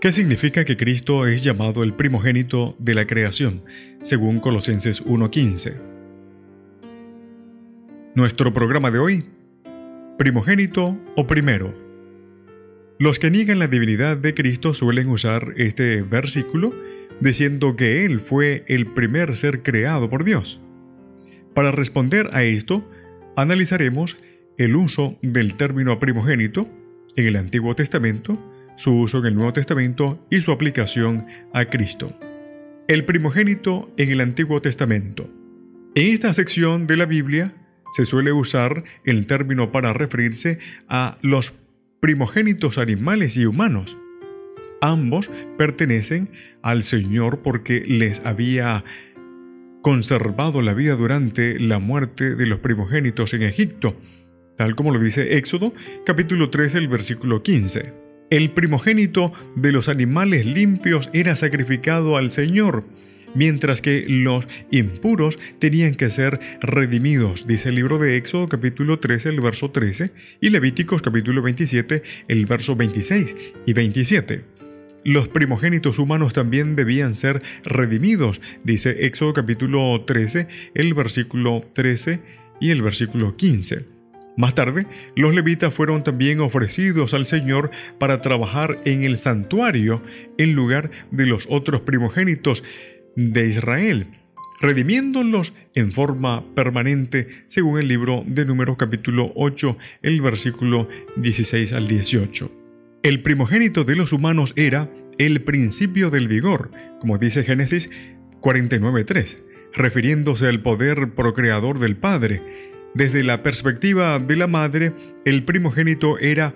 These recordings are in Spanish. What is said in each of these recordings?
¿Qué significa que Cristo es llamado el primogénito de la creación, según Colosenses 1.15? Nuestro programa de hoy, primogénito o primero. Los que niegan la divinidad de Cristo suelen usar este versículo diciendo que Él fue el primer ser creado por Dios. Para responder a esto, analizaremos el uso del término primogénito en el Antiguo Testamento, su uso en el Nuevo Testamento y su aplicación a Cristo. El primogénito en el Antiguo Testamento. En esta sección de la Biblia se suele usar el término para referirse a los primogénitos animales y humanos. Ambos pertenecen al Señor porque les había conservado la vida durante la muerte de los primogénitos en Egipto, tal como lo dice Éxodo capítulo 13, el versículo 15. El primogénito de los animales limpios era sacrificado al Señor, mientras que los impuros tenían que ser redimidos, dice el libro de Éxodo capítulo 13, el verso 13, y Levíticos capítulo 27, el verso 26 y 27. Los primogénitos humanos también debían ser redimidos, dice Éxodo capítulo 13, el versículo 13 y el versículo 15. Más tarde, los levitas fueron también ofrecidos al Señor para trabajar en el santuario en lugar de los otros primogénitos de Israel, redimiéndolos en forma permanente según el libro de Números capítulo 8, el versículo 16 al 18. El primogénito de los humanos era el principio del vigor, como dice Génesis 49.3, refiriéndose al poder procreador del Padre, desde la perspectiva de la madre, el primogénito era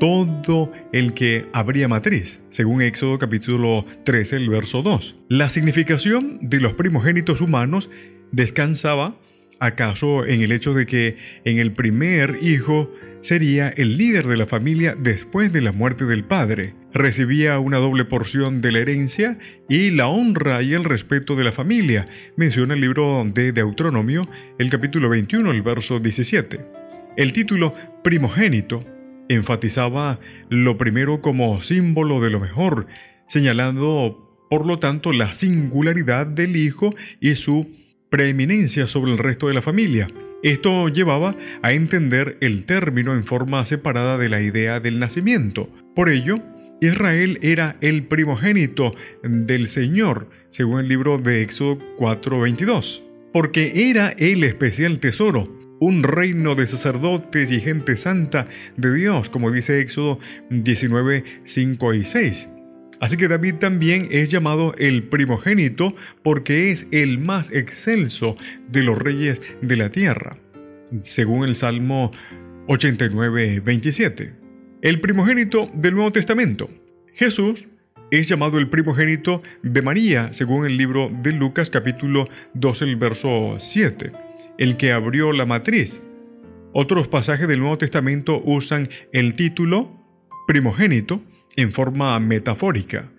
todo el que habría matriz, según Éxodo capítulo 13, el verso 2. La significación de los primogénitos humanos descansaba acaso en el hecho de que en el primer hijo sería el líder de la familia después de la muerte del padre. Recibía una doble porción de la herencia y la honra y el respeto de la familia, menciona el libro de Deuteronomio, el capítulo 21, el verso 17. El título primogénito enfatizaba lo primero como símbolo de lo mejor, señalando por lo tanto la singularidad del hijo y su preeminencia sobre el resto de la familia. Esto llevaba a entender el término en forma separada de la idea del nacimiento. Por ello, Israel era el primogénito del Señor, según el libro de Éxodo 4:22, porque era el especial tesoro, un reino de sacerdotes y gente santa de Dios, como dice Éxodo 19, 5 y 6. Así que David también es llamado el primogénito porque es el más excelso de los reyes de la tierra, según el Salmo 89, 27. El primogénito del Nuevo Testamento. Jesús es llamado el primogénito de María, según el libro de Lucas capítulo 12, el verso 7, el que abrió la matriz. Otros pasajes del Nuevo Testamento usan el título primogénito en forma metafórica.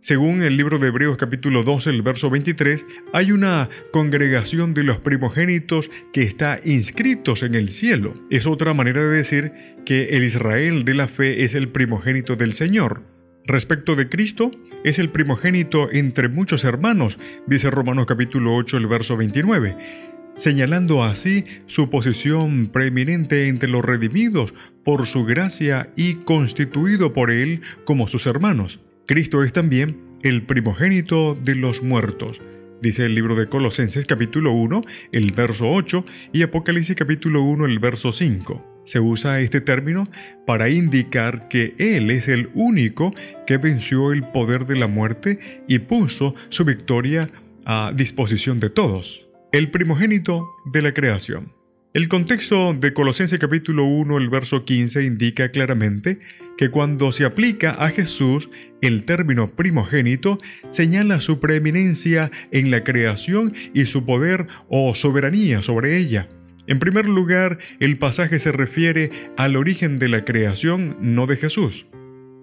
Según el libro de Hebreos capítulo 12, el verso 23, hay una congregación de los primogénitos que está inscritos en el cielo. Es otra manera de decir que el Israel de la fe es el primogénito del Señor. Respecto de Cristo, es el primogénito entre muchos hermanos, dice Romanos capítulo 8, el verso 29 señalando así su posición preeminente entre los redimidos por su gracia y constituido por Él como sus hermanos. Cristo es también el primogénito de los muertos, dice el libro de Colosenses capítulo 1, el verso 8 y Apocalipsis capítulo 1, el verso 5. Se usa este término para indicar que Él es el único que venció el poder de la muerte y puso su victoria a disposición de todos el primogénito de la creación. El contexto de Colosenses capítulo 1, el verso 15 indica claramente que cuando se aplica a Jesús, el término primogénito señala su preeminencia en la creación y su poder o soberanía sobre ella. En primer lugar, el pasaje se refiere al origen de la creación, no de Jesús.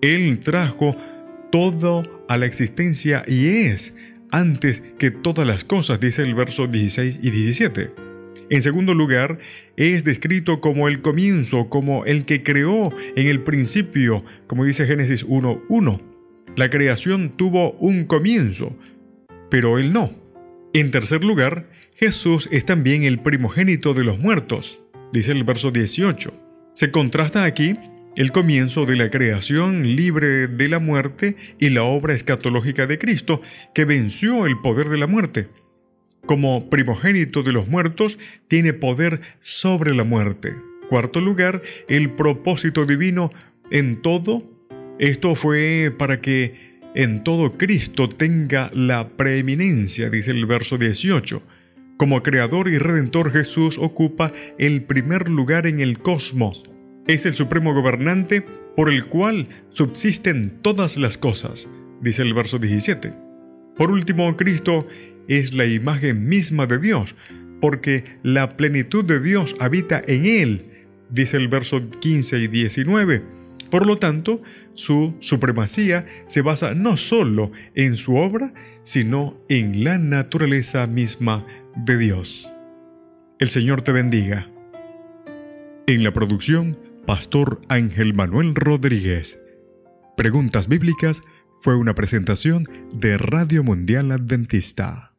Él trajo todo a la existencia y es antes que todas las cosas, dice el verso 16 y 17. En segundo lugar, es descrito como el comienzo, como el que creó en el principio, como dice Génesis 1.1. La creación tuvo un comienzo, pero él no. En tercer lugar, Jesús es también el primogénito de los muertos, dice el verso 18. Se contrasta aquí el comienzo de la creación libre de la muerte y la obra escatológica de Cristo, que venció el poder de la muerte como primogénito de los muertos, tiene poder sobre la muerte. Cuarto lugar, el propósito divino en todo. Esto fue para que en todo Cristo tenga la preeminencia, dice el verso 18. Como creador y redentor Jesús ocupa el primer lugar en el cosmos. Es el supremo gobernante por el cual subsisten todas las cosas, dice el verso 17. Por último, Cristo es la imagen misma de Dios, porque la plenitud de Dios habita en él, dice el verso 15 y 19. Por lo tanto, su supremacía se basa no solo en su obra, sino en la naturaleza misma de Dios. El Señor te bendiga. En la producción, Pastor Ángel Manuel Rodríguez. Preguntas Bíblicas fue una presentación de Radio Mundial Adventista.